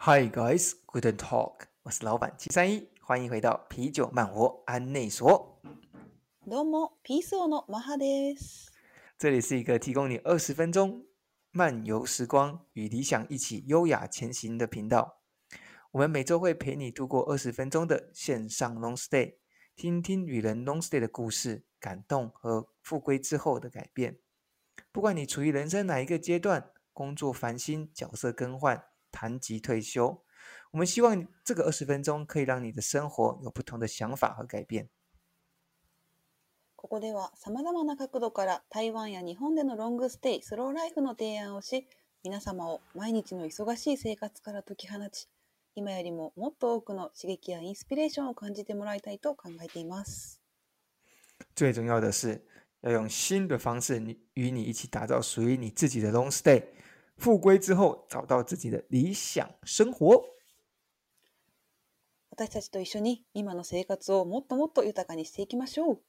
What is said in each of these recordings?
Hi guys, Guten Tag，我是老板七三一，欢迎回到啤酒漫活案内所。どうも、ピース王のマハです。这里是一个提供你二十分钟漫游时光，与理想一起优雅前行的频道。我们每周会陪你度过二十分钟的线上 long stay，听听与人 long stay 的故事、感动和复归之后的改变。不管你处于人生哪一个阶段，工作烦心、角色更换。 谈及退休，我们希望这个二十分钟可以让你的生活有不同的想法和改变。ここでは様々な角度から台湾や日本でのロングステイ、スローライフの提案をし、皆様を毎日の忙しい生活から解き放ち、今よりももっと多くの刺激やインスピレーションを感じてもらいたいと考えています。最重要的是，要用新的方式，你与你一起打造属于你自己的 long stay。复归之后，找到自己的理想生活。私たちと一绪に今の生活をもっともっと豊かにしていきましょう。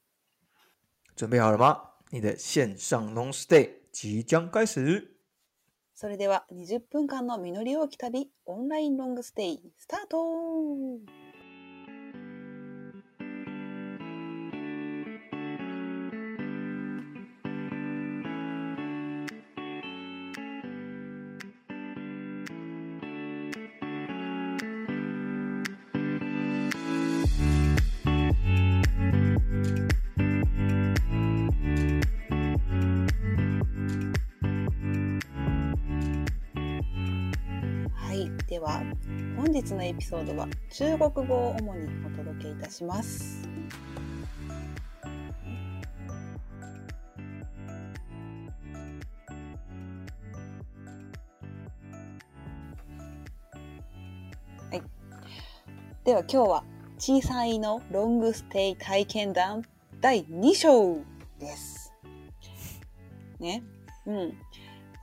准备好了吗？你的线上 long stay 即将开始。それでは20分间の実り多き旅、オンラインロングステイ、スタートはい、では本日のエピソードは中国语を主にお届けいたします。はい、では今日は小さいのロングステイ体験谈第2章です。ね、うん。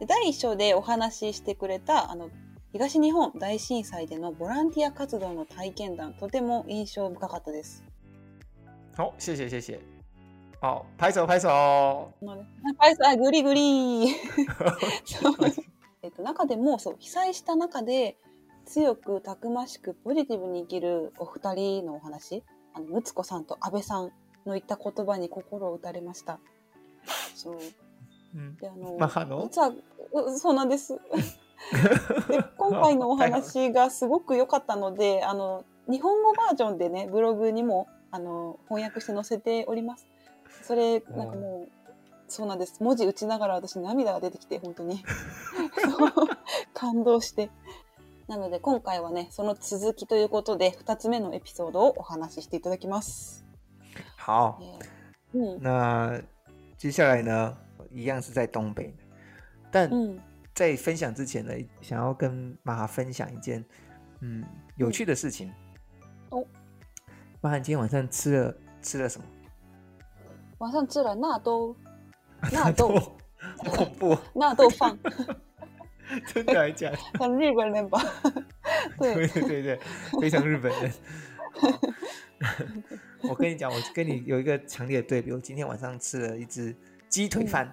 第1章でお话ししてくれたあの东日本大震灾でのボランティア活动の体験谈、とても印象深かったです。好，谢谢谢谢。好，拍手拍手。はい、あ、グリグリ えっと、中でもそう被灾した中で强くたくましくポジティブに生きるお二人のお话あの睦子さんと安倍さんの言った言叶に心を打たれました。そう。うん、で あの？実はうそうなんですで今回のお话がすごく良かったのであの日本语バージョンでねブログにもあの翻訳して载せております。それなんかもうそうなんです。文字打ちながら私涙が出てきて本当に。感动して。なので今回はねその続きということで2つ目のエピソードをお话ししていただきます、好。えーうん。那接下来呢，一样是在东北，但うん在分享之前呢，想要跟马哈分享一件嗯有趣的事情。哦，马哈，你今天晚上吃了吃了什么？晚上吃了纳豆纳豆好恐怖哦，纳豆饭真的还假的？很日本人吧？对对对对对，非常日本人。我跟你讲，我跟你有一个强烈的对比。我今天晚上吃了一只鸡腿饭。哦，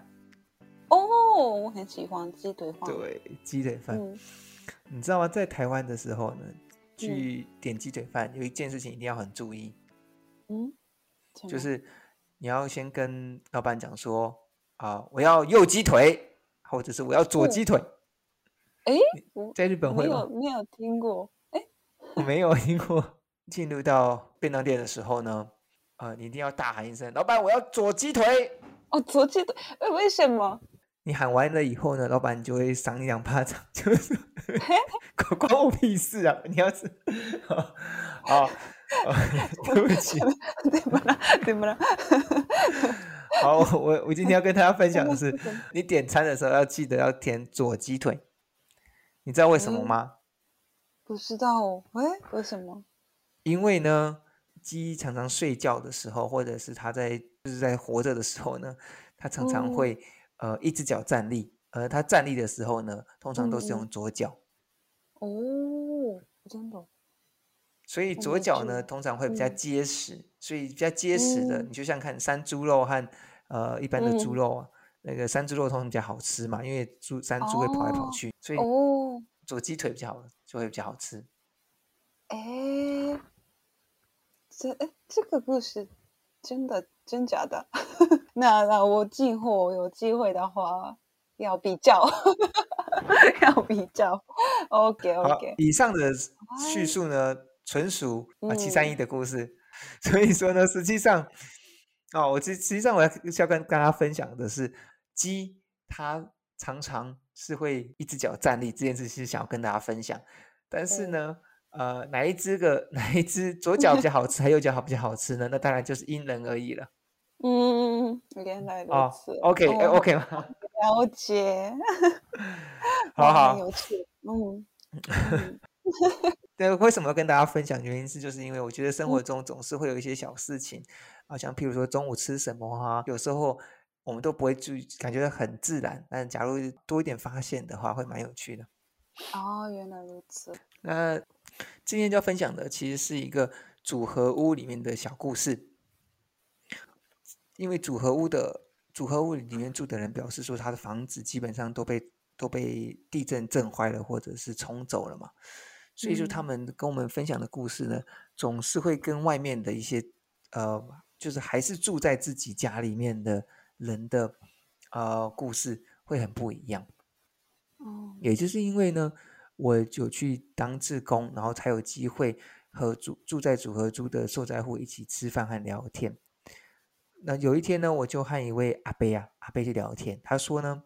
我很喜欢鸡腿饭。对，鸡腿饭。嗯你知道吗？在台湾的时候呢，去点鸡腿饭有一件事情一定要很注意，嗯，就是你要先跟老板讲说啊，我要右鸡腿，或者是我要左鸡腿。诶，在日本会吗？没有没有听过。哎，我没有听过。进入到便当店的时候呢，呃，你一定要大喊一声：“老板，我要左鸡腿！”哦，左鸡腿，诶，为什么？你喊完了以后呢，老板就会赏你两巴掌，就是 关关我屁事啊！你要是，好，好，对不起，对不啦，对不啦。好，我我今天要跟大家分享的是，你点餐的时候要记得要填左鸡腿，你知道为什么吗？不知道哦，诶，为什么？因为呢，鸡常常睡觉的时候，或者是它在就是在活着的时候呢，它常常会。呃，一只脚站立，而他站立的时候呢，通常都是用左脚。哦，真的。所以左脚呢，通常会比较结实，所以比较结实的，你就像看山猪肉和呃一般的猪肉啊，那个山猪肉通常比较好吃嘛，因为猪山猪会跑来跑去，所以左鸡腿比较好，就会比较好吃。哎，这哎，这个故事真的真假的？那那我进货有机会的话要比较，要比较。OK OK。以上的叙述呢，纯属啊七三一的故事，嗯、所以说呢，实际上。哦，我实实际上我要要跟跟大家分享的是，鸡它常常是会一只脚站立这件事，是想要跟大家分享。但是呢，嗯、呃，哪一只个哪一只左脚比较好吃，还右脚好比较好吃呢？那当然就是因人而异了。嗯，原来如此。哦、OK，哎、哦，OK 吗？了解。好好。有趣。嗯。对，为什么要跟大家分享？原因是就是因为我觉得生活中总是会有一些小事情。嗯好像譬如说中午吃什么哈、啊，有时候我们都不会注意，感觉很自然。但假如多一点发现的话，会蛮有趣的。哦，原来如此。那今天就要分享的其实是一个组合屋里面的小故事。因为组合屋的组合屋里面住的人表示说，他的房子基本上都被都被地震震坏了，或者是冲走了嘛。所以说他们跟我们分享的故事呢，嗯、总是会跟外面的一些呃。就是还是住在自己家里面的人的，呃，故事会很不一样。哦，也就是因为呢，我就去当志工，然后才有机会和住住在组合租的受灾户一起吃饭和聊天。那有一天呢，我就和一位阿伯啊，阿伯去聊天，他说呢，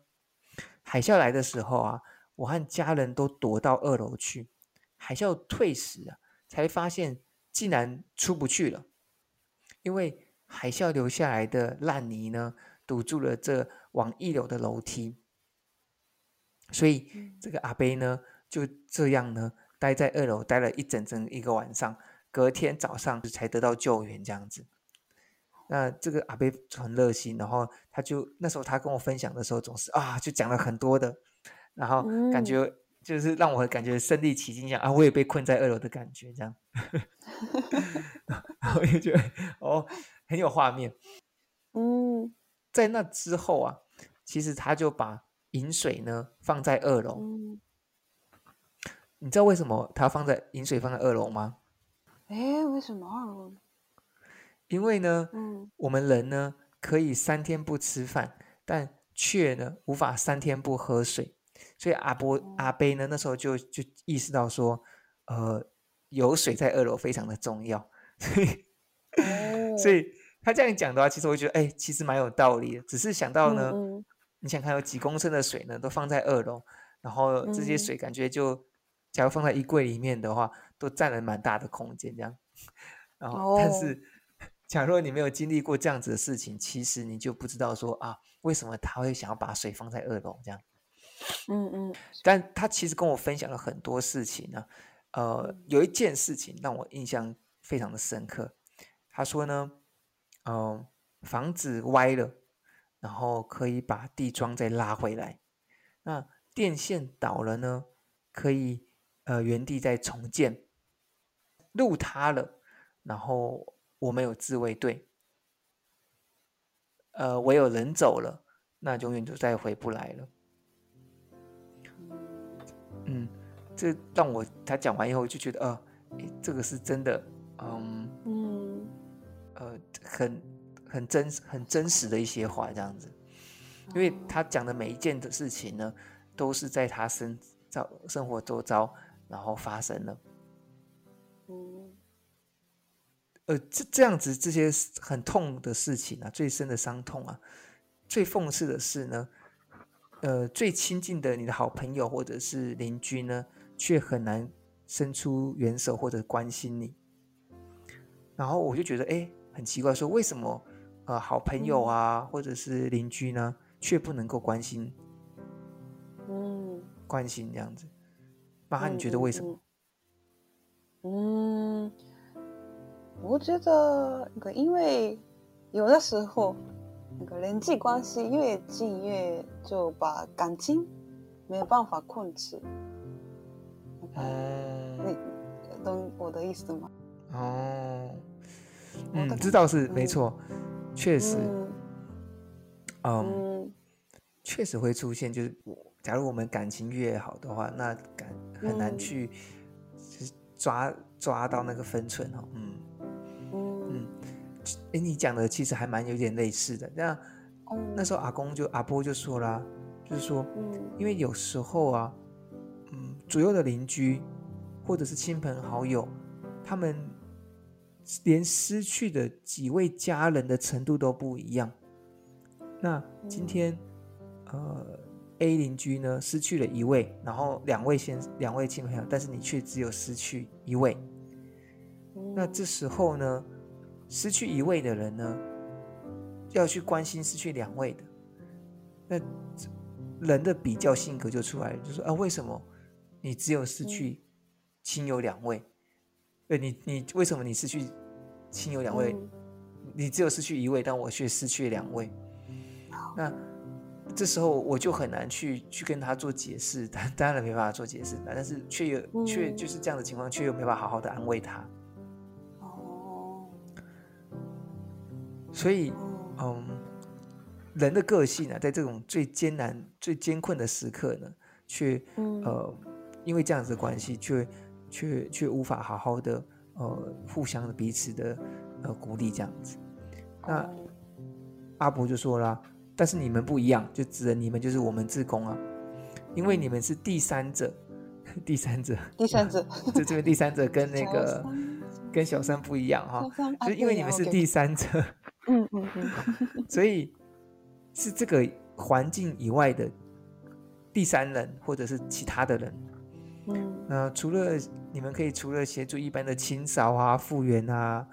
海啸来的时候啊，我和家人都躲到二楼去，海啸退时啊，才发现竟然出不去了。因为海啸留下来的烂泥呢，堵住了这往一楼的楼梯，所以这个阿伯呢就这样呢待在二楼待了一整整一个晚上，隔天早上才得到救援这样子。那这个阿伯很热心，然后他就那时候他跟我分享的时候，总是啊就讲了很多的，然后感觉就是让我感觉身临其境一样啊，我也被困在二楼的感觉这样。然后就觉得哦，很有画面。嗯，在那之后啊，其实他就把饮水呢放在二楼。嗯，你知道为什么他放在饮水放在二楼吗？哎，为什么二楼？因为呢，嗯，我们人呢可以三天不吃饭，但却呢无法三天不喝水。所以阿伯、嗯、阿伯呢那时候就就意识到说，呃。有水在二楼非常的重要，所以，哦、所以他这样讲的话，其实我觉得，哎，其实蛮有道理的。只是想到呢，嗯嗯、你想看有几公升的水呢，都放在二楼，然后这些水感觉就，嗯、假如放在衣柜里面的话，都占了蛮大的空间，这样。然后，但是，哦、假若你没有经历过这样子的事情，其实你就不知道说啊，为什么他会想要把水放在二楼这样。嗯嗯。但他其实跟我分享了很多事情呢。呃，有一件事情让我印象非常的深刻。他说呢，嗯、呃，房子歪了，然后可以把地桩再拉回来。那电线倒了呢，可以呃原地再重建。路塌了，然后我没有自卫队。呃，唯有人走了，那永远就再回不来了。嗯。这让我他讲完以后就觉得，呃，这个是真的，嗯嗯，呃，很很真很真实的一些话，这样子，因为他讲的每一件的事情呢，都是在他身遭生活周遭然后发生了，呃，这这样子这些很痛的事情啊，最深的伤痛啊，最讽刺的是呢，呃，最亲近的你的好朋友或者是邻居呢。却很难伸出援手或者关心你，然后我就觉得哎，很奇怪，说为什么呃好朋友啊或者是邻居呢，却不能够关心，嗯，关心这样子，妈妈你觉得为什么？嗯，我觉得那个因为有的时候那个人际关系越近越就把感情没有办法控制。嗯，你懂我的意思吗？哦，嗯，知道是没错，确实，嗯，确实会出现。就是假如我们感情越好的话，那感很难去抓抓到那个分寸哦。嗯嗯，哎，你讲的其实还蛮有点类似的。那那时候阿公就阿波就说啦，就是说，因为有时候啊，嗯，左右的邻居或者是亲朋好友，他们连失去的几位家人的程度都不一样。那今天，呃，A 邻居呢失去了一位，然后两位先两位亲朋友，但是你却只有失去一位。那这时候呢，失去一位的人呢，要去关心失去两位的，那人的比较性格就出来了，就说啊，为什么你只有失去亲友两位？呃，你你为什么你失去亲友两位？你只有失去一位，但我却失去两位。那这时候我就很难去去跟他做解释，当当然没办法做解释，但是却有却就是这样的情况，却又没办法好好的安慰他。所以，嗯，人的个性呢，在这种最艰难、最艰困的时刻呢，却呃，因为这样子的关系，却却却无法好好的呃，互相的彼此的呃鼓励这样子。那阿伯就说了。但是你们不一样，就指的你们就是我们自工啊，因为你们是第三者，第三者，第三者，就这边第三者跟那个跟小三不一样哈，就因为你们是第三者，嗯嗯嗯，所以是这个环境以外的第三人或者是其他的人，嗯，那除了你们可以除了协助一般的清扫啊、复原啊，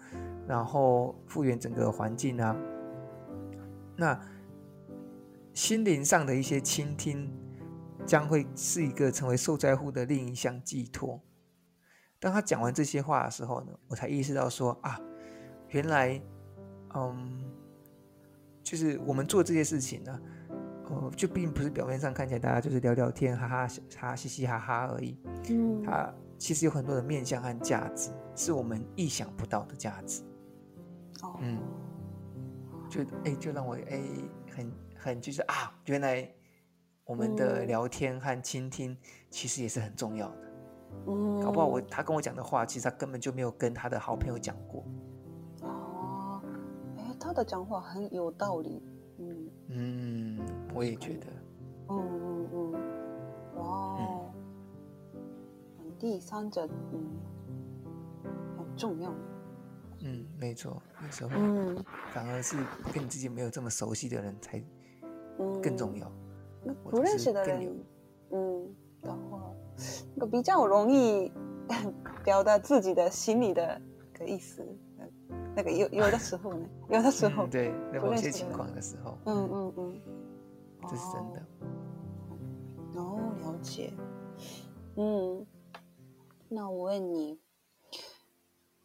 然后复原整个环境啊，那。心灵上的一些倾听，将会是一个成为受灾户的另一项寄托。当他讲完这些话的时候呢，我才意识到说啊，原来，嗯，就是我们做这些事情呢，呃，就并不是表面上看起来大家就是聊聊天、哈哈哈、嘻嘻哈哈而已。嗯，它其实有很多的面向和价值，是我们意想不到的价值。哦，嗯，就哎，就让我哎很。很就是啊，原来我们的聊天和倾听其实也是很重要的。嗯，搞不好我他跟我讲的话，其实他根本就没有跟他的好朋友讲过。的讲话很有道理。嗯嗯，我也觉得。嗯嗯嗯，哇哦，第三者嗯很重要。嗯，没错，有时候嗯，反而是跟你自己没有这么熟悉的人才。更重要。那不认识的人，嗯，的话，那个比较容易 表达自己的心里的个意思。那个有 有的时候呢，有的时候，嗯、对，在某些情况的时候，嗯嗯嗯，这是真的。哦，了解。嗯，那我问你，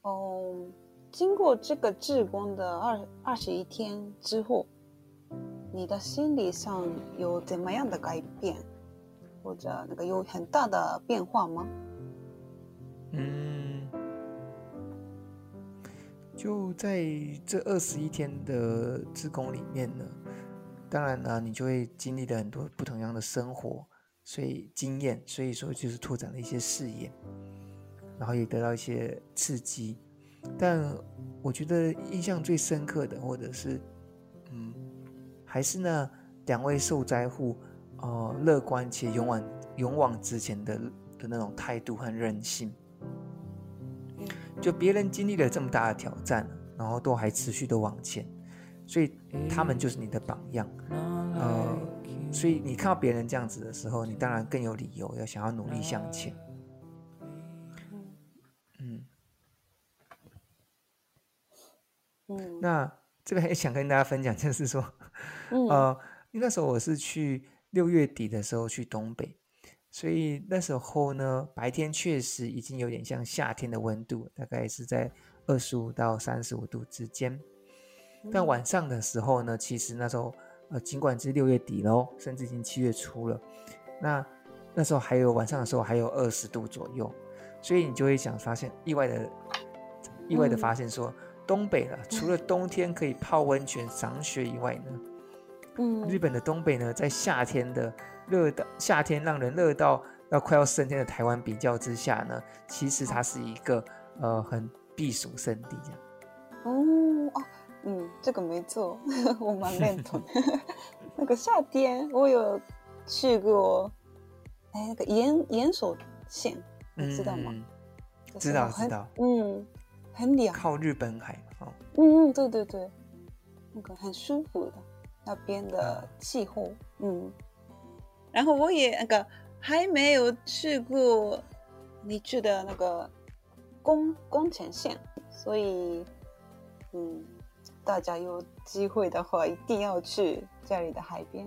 哦，经过这个志光的二二十一天之后。你的心理上有怎么样的改变，或者那个有很大的变化吗？嗯，就在这二十一天的志工里面呢，当然呢，你就会经历了很多不同样的生活，所以经验，所以说就是拓展了一些视野，然后也得到一些刺激。但我觉得印象最深刻的，或者是嗯。还是呢，两位受灾户，呃，乐观且勇往勇往直前的的那种态度和韧性。就别人经历了这么大的挑战，然后都还持续的往前，所以他们就是你的榜样。呃，所以你看到别人这样子的时候，你当然更有理由要想要努力向前。嗯，嗯，那这边也想跟大家分享，就是说。呃，因为那时候我是去六月底的时候去东北，所以那时候呢，白天确实已经有点像夏天的温度，大概是在二十五到三十五度之间。但晚上的时候呢，其实那时候呃，尽管是六月底喽，甚至已经七月初了，那那时候还有晚上的时候还有二十度左右，所以你就会想发现意外的意外的发现说，东北了，除了冬天可以泡温泉赏雪以外呢。嗯，日本的东北呢，在夏天的热到夏天让人热到要快要升天的台湾比较之下呢，其实它是一个呃很避暑胜地这样。哦啊，嗯，这个没错，我蛮认同。那个夏天我有去过，哎，那个岩岩手县，你知道吗？嗯、知道知道。嗯，很凉。靠日本海嘛，哦。嗯嗯，对对对，那个很舒服的那边的气候，嗯。然后我也那个还没有去过你去的那个宫宫前县，所以嗯，大家有机会的话一定要去这里的海边，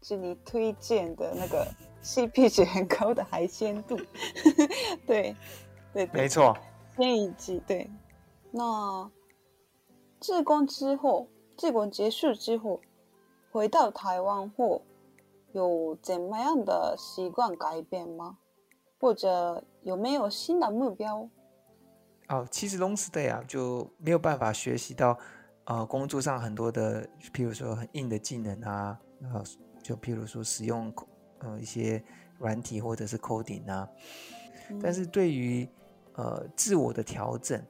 是你推荐的那个 CP 值很高的海鲜度，对对，对没错，天一季对。那志工之后，志工结束之后，回到台湾后。有怎么样的习惯改变吗？或者有没有新的目标？哦，其实 long stay 啊，就没有办法学习到，呃，工作上很多的，譬如说很硬的技能啊，呃，就譬如说使用呃一些软体或者是 coding 啊。嗯、但是对于呃自我的调整，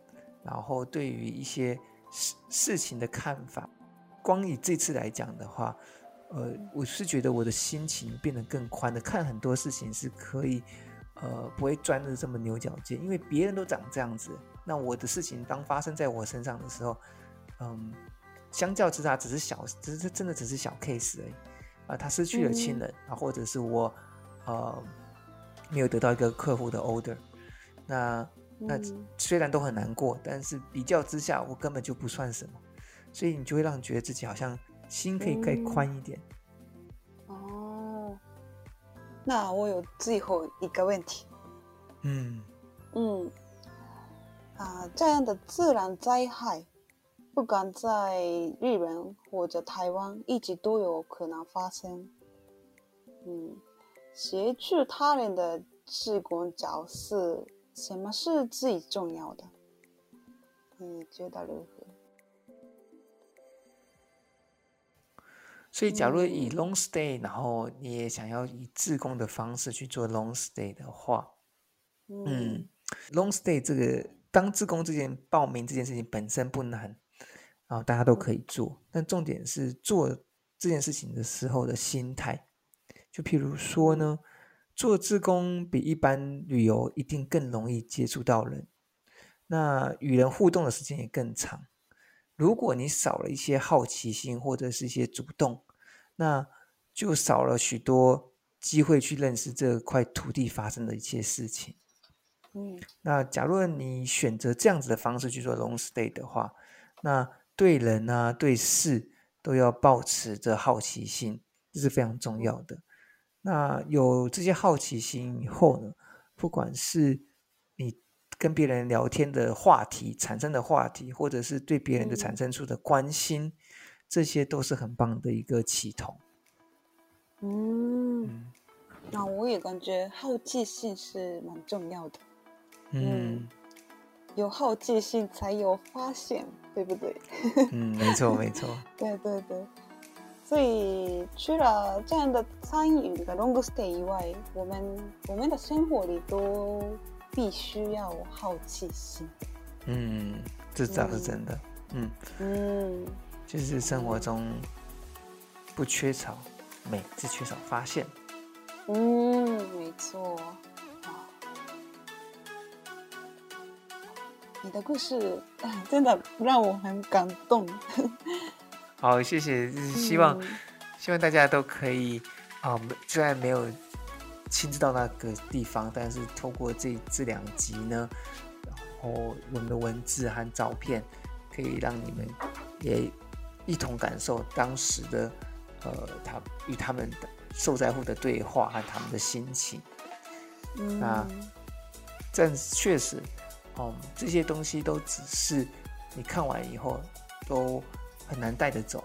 然后对于一些事事情的看法，光以这次来讲的话。呃，我是觉得我的心情变得更宽的，看很多事情是可以，呃，不会钻的这么牛角尖，因为别人都长这样子，那我的事情当发生在我身上的时候，嗯，相较之下只是小，只是真的只是小 case 而已，啊、呃，他失去了亲人啊，或者是我，呃，没有得到一个客户的 order，那那虽然都很难过，但是比较之下，我根本就不算什么，所以你就会让你觉得自己好像。心可以更宽一点。嗯。哦，那我有最后一个问题。嗯嗯，啊，这样的自然灾害，不管在日本或者台湾，一直都有可能发生。嗯，协助他人的志工角色，什么是最重要的？你觉得如何？所以，假如以 long stay，然后你也想要以自工的方式去做 long stay 的话，嗯，long stay 这个当自工这件报名这件事情本身不难，然后大家都可以做，但重点是做这件事情的时候的心态。就譬如说呢，做自工比一般旅游一定更容易接触到人，那与人互动的时间也更长。如果你少了一些好奇心或者是一些主动，那就少了许多机会去认识这块土地发生的一些事情。嗯，那假如你选择这样子的方式去做 long stay 的话，那对人啊对事都要保持着好奇心，这是非常重要的。那有这些好奇心以后呢，不管是你。跟别人聊天的话题产生的话题，或者是对别人的产生出的关心，嗯、这些都是很棒的一个启动。嗯，嗯，那我也感觉好奇心是蛮重要的。嗯，嗯，有好奇心才有发现，对不对？嗯，没错，没错。对对对。所以除了这样的参与的 long stay 以外，我们我们的生活里都。必须要有好奇心，嗯，这倒是真的，嗯。嗯，就是生活中不缺少美，只缺少发现，嗯，没错，你的故事真的让我很感动，好，谢谢，希望、嗯、希望大家都可以啊，虽然没有。亲自到那个地方，但是透过这这两集呢，然后我们的文字和照片，可以让你们也一同感受当时的呃，他与他们的受灾户的对话和他们的心情。嗯，那这确实，哦、这些东西都只是你看完以后都很难带着走。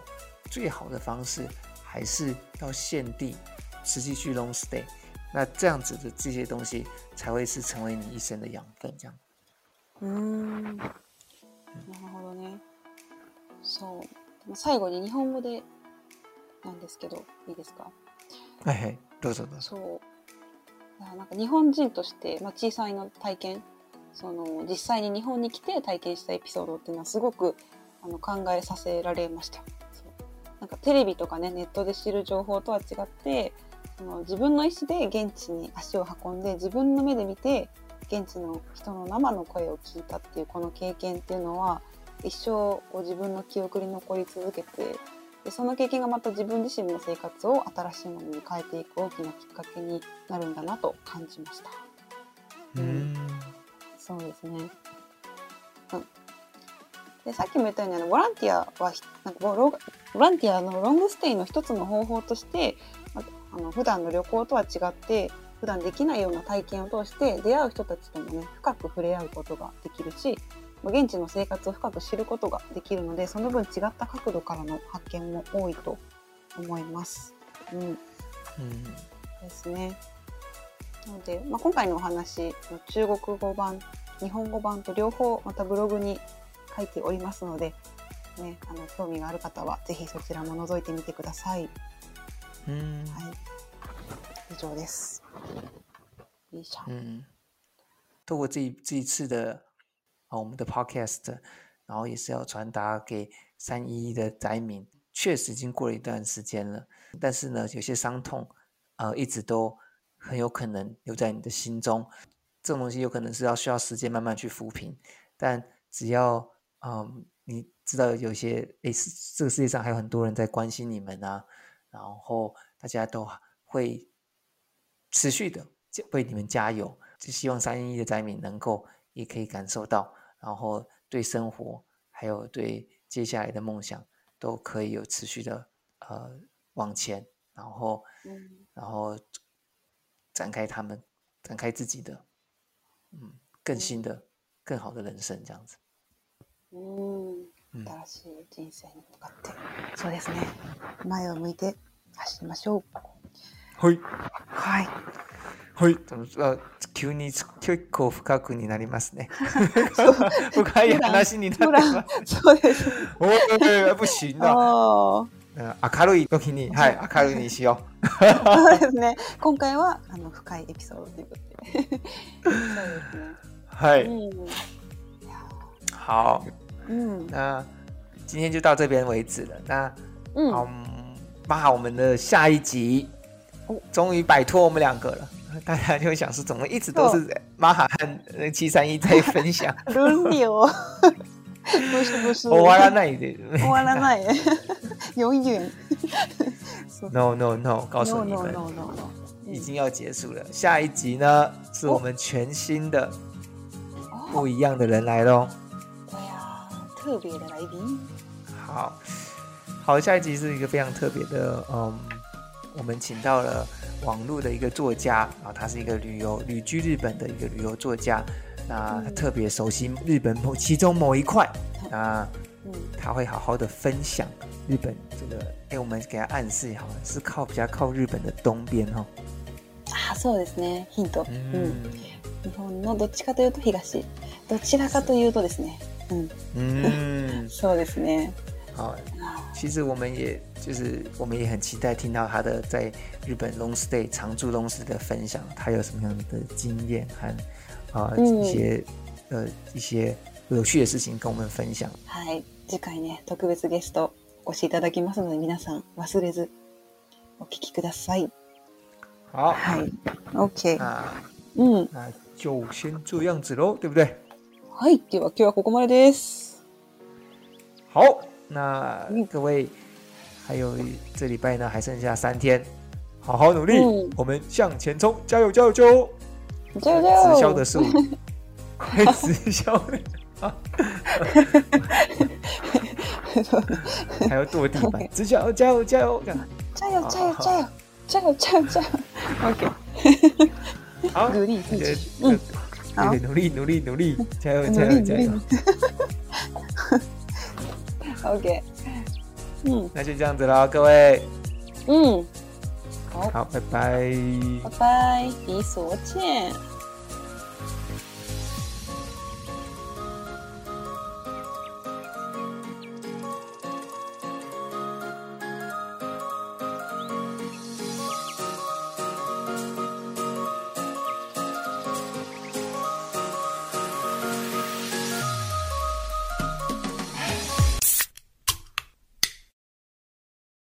最好的方式还是要限定实际去 long stay。那这样子的这些东西才会是成为你一生的养分，这样。嗯，なるほどね。そう。最后に日本语でなんですけど、いいですか？はいはい、どうぞどうぞ。そう。なんか日本人として、まあ、小さいの体験その実际に日本に来て体験したエピソードっていうのはすごくあの考えさせられましたなんかテレビとかねネットで知る情报とは违ってその自分の意思で现地に足を运んで自分の目で见て现地の人の生の声を闻いたっていうこの経験っていうのは一生こう自分の记忆に残り続けてでその経験がまた自分自身の生活を新しいものに変えていく大きなきっかけになるんだなと感じました。うんそうですね。うん、でさっきも言ったようにあのボランティアはひなんかボランティアのロングステイの一つの方法としてまあの普段の旅行とは违って普段できないような体験を通して出会う人たちともね深く触れ合うことができるしまあ现地の生活を深く知ることができるのでその分违った角度からの発见も多いと思います。うんうんですね。なので、まあ、今回のお话の中国语版日本语版と両方またブログに书いておりますので、ね、あの兴味がある方はぜひそちらも覗いてみてください。嗯はい、以上です。以上。嗯，透过这一这一次的啊我们的 podcast，然后也是要传达给三一一的灾民，确实已经过了一段时间了，但是呢，有些伤痛，呃，一直都很有可能留在你的心中。这种东西有可能是要需要时间慢慢去抚平，但只要嗯你知道有些诶，这个世界上还有很多人在关心你们啊， 然后大家都会持续的为你们加油。就希望三一一的灾民能够也可以感受到，然后对生活还有对接下来的梦想都可以有持续的呃往前，然后嗯然后展开他们展开自己的嗯更新的更好的人生这样子。うんうん 新しい人生に向かって、そうですね。前を向いて走りましょう。はいはい。はい。あ急に结构深くになりますね。深い话になってます。そうです。おー不行だ。あーうん明るい时に、はい、明るいにしよそうですね。今回はあの深いエピソードということで。そうですね。う。はい。うん。ーうん。那今天就到这边为止了。那うん。嗯，妈，我们的下一集哦终于摆脱我们两个了。大家就会想说，怎么一直都是玛哈和七三一在分享？伦理を。不是不是。终わらないで。终わらない。永远。 No No No，告诉 no 你 no 们 no no no。已经要结束了。下一集呢，是我们全新的哦不一样的人来喽。 对呀，特别的来宾。好好，下一集是一个非常特别的，嗯，我们请到了网络的一个作家，然后他是一个旅游旅居日本的一个旅游作家，那他特别熟悉日本某其中某一块，那嗯。他会好好的分享日本这个，哎，我们给他暗示好了，是靠比较靠日本的东边哈、哦，あ、そうですね。ヒント。うん。嗯日本のどっちかというと东。どちらかというとですね。 うん。嗯，そうですね。好，あ其实我们也就是我们也很期待听到他的在日本 long stay 常住 long stay 的分享，他有什么样的经验和啊、呃嗯一些呃一些有趣的事情跟我们分享。はい。次回ね、特别ゲストお越しいただきますので、皆さん忘れずお闻きください。好，はい。OK。那うん。那就先这样子喽，对不对？ はい。では今日はここまでです。好，那嗯各位还有这礼拜呢还剩下三天，好好努力，嗯我们向前冲，加油加油加油！じゃあじゃあ。直销的术语，快直销的啊！还要跺地板，直销加油加油！加油加油加油加油加油加油。OK。好，努力自己。嗯。好对，努力努力 努力，加油加油加油。OK。嗯那就这样子了，各位，嗯。好，好，拜拜。拜拜，比所见。